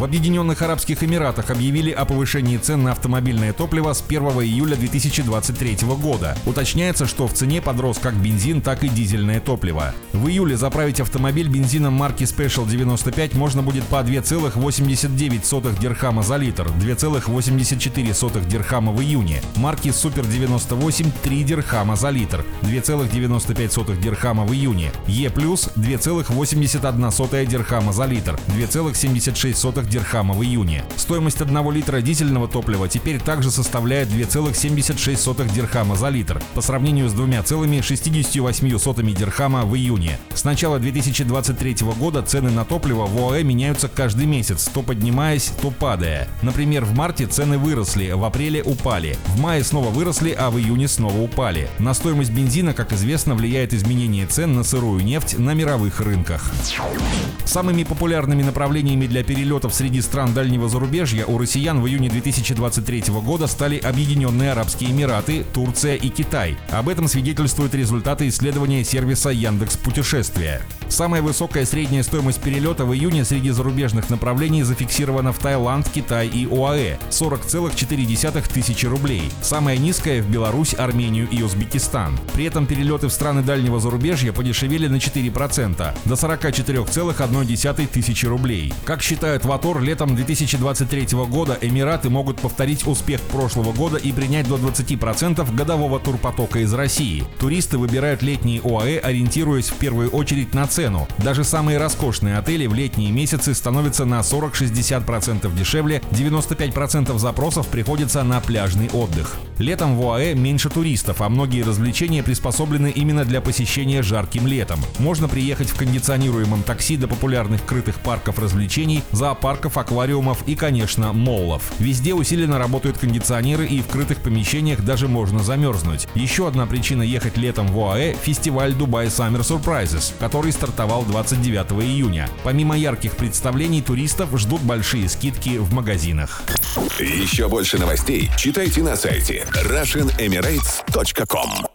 В Объединенных Арабских Эмиратах объявили о повышении цен на автомобильное топливо с 1 июля 2023 года. Уточняется, что в цене подрос как бензин, так и дизельное топливо. В июле заправить автомобиль бензином марки Special 95 можно будет по 2,89 дирхама за литр, 2,84 дирхама в июне. Марки Super 98 3 дирхама за литр, 2,95 дирхама в июне. Е+, 2,81 дирхама за литр, 2,76 дирхама в июне. Стоимость 1 литра дизельного топлива теперь также составляет 2,76 дирхама за литр, по сравнению с 2,68 дирхама в июне. С начала 2023 года цены на топливо в ОАЭ меняются каждый месяц, то поднимаясь, то падая. Например, в марте цены выросли, в апреле упали, в мае снова выросли, а в июне снова упали. На стоимость бензина, как известно, влияет изменение цен на сырую нефть на мировых рынках. Самыми популярными направлениями для перелетов среди стран дальнего зарубежья у россиян в июне 2023 года стали Объединенные Арабские Эмираты, Турция и Китай. Об этом свидетельствуют результаты исследования сервиса Яндекс Путешествия. Самая высокая средняя стоимость перелета в июне среди зарубежных направлений зафиксирована в Таиланд, Китай и ОАЭ – 40,4 тысячи рублей. Самая низкая – в Беларусь, Армению и Узбекистан. При этом перелеты в страны дальнего зарубежья подешевели на 4% – до 44,1 тысячи рублей. Как считают в АТОР, летом 2023 года Эмираты могут повторить успех прошлого года и принять до 20% годового турпотока из России. Туристы выбирают летние ОАЭ, ориентируясь в первую очередь на цену. Даже самые роскошные отели в летние месяцы становятся на 40-60% дешевле, 95% запросов приходится на пляжный отдых. Летом в ОАЭ меньше туристов, а многие развлечения приспособлены именно для посещения жарким летом. Можно приехать в кондиционируемом такси до популярных крытых парков развлечений, зоопарков, аквариумов и, конечно, моллов. Везде усиленно работают кондиционеры и в крытых помещениях даже можно замерзнуть. Еще одна причина ехать летом в ОАЭ – фестиваль Dubai Summer Surprises, который стартовал 29 июня. Помимо ярких представлений, туристов ждут большие скидки в магазинах. Еще больше новостей читайте на сайте RussianEmirates.com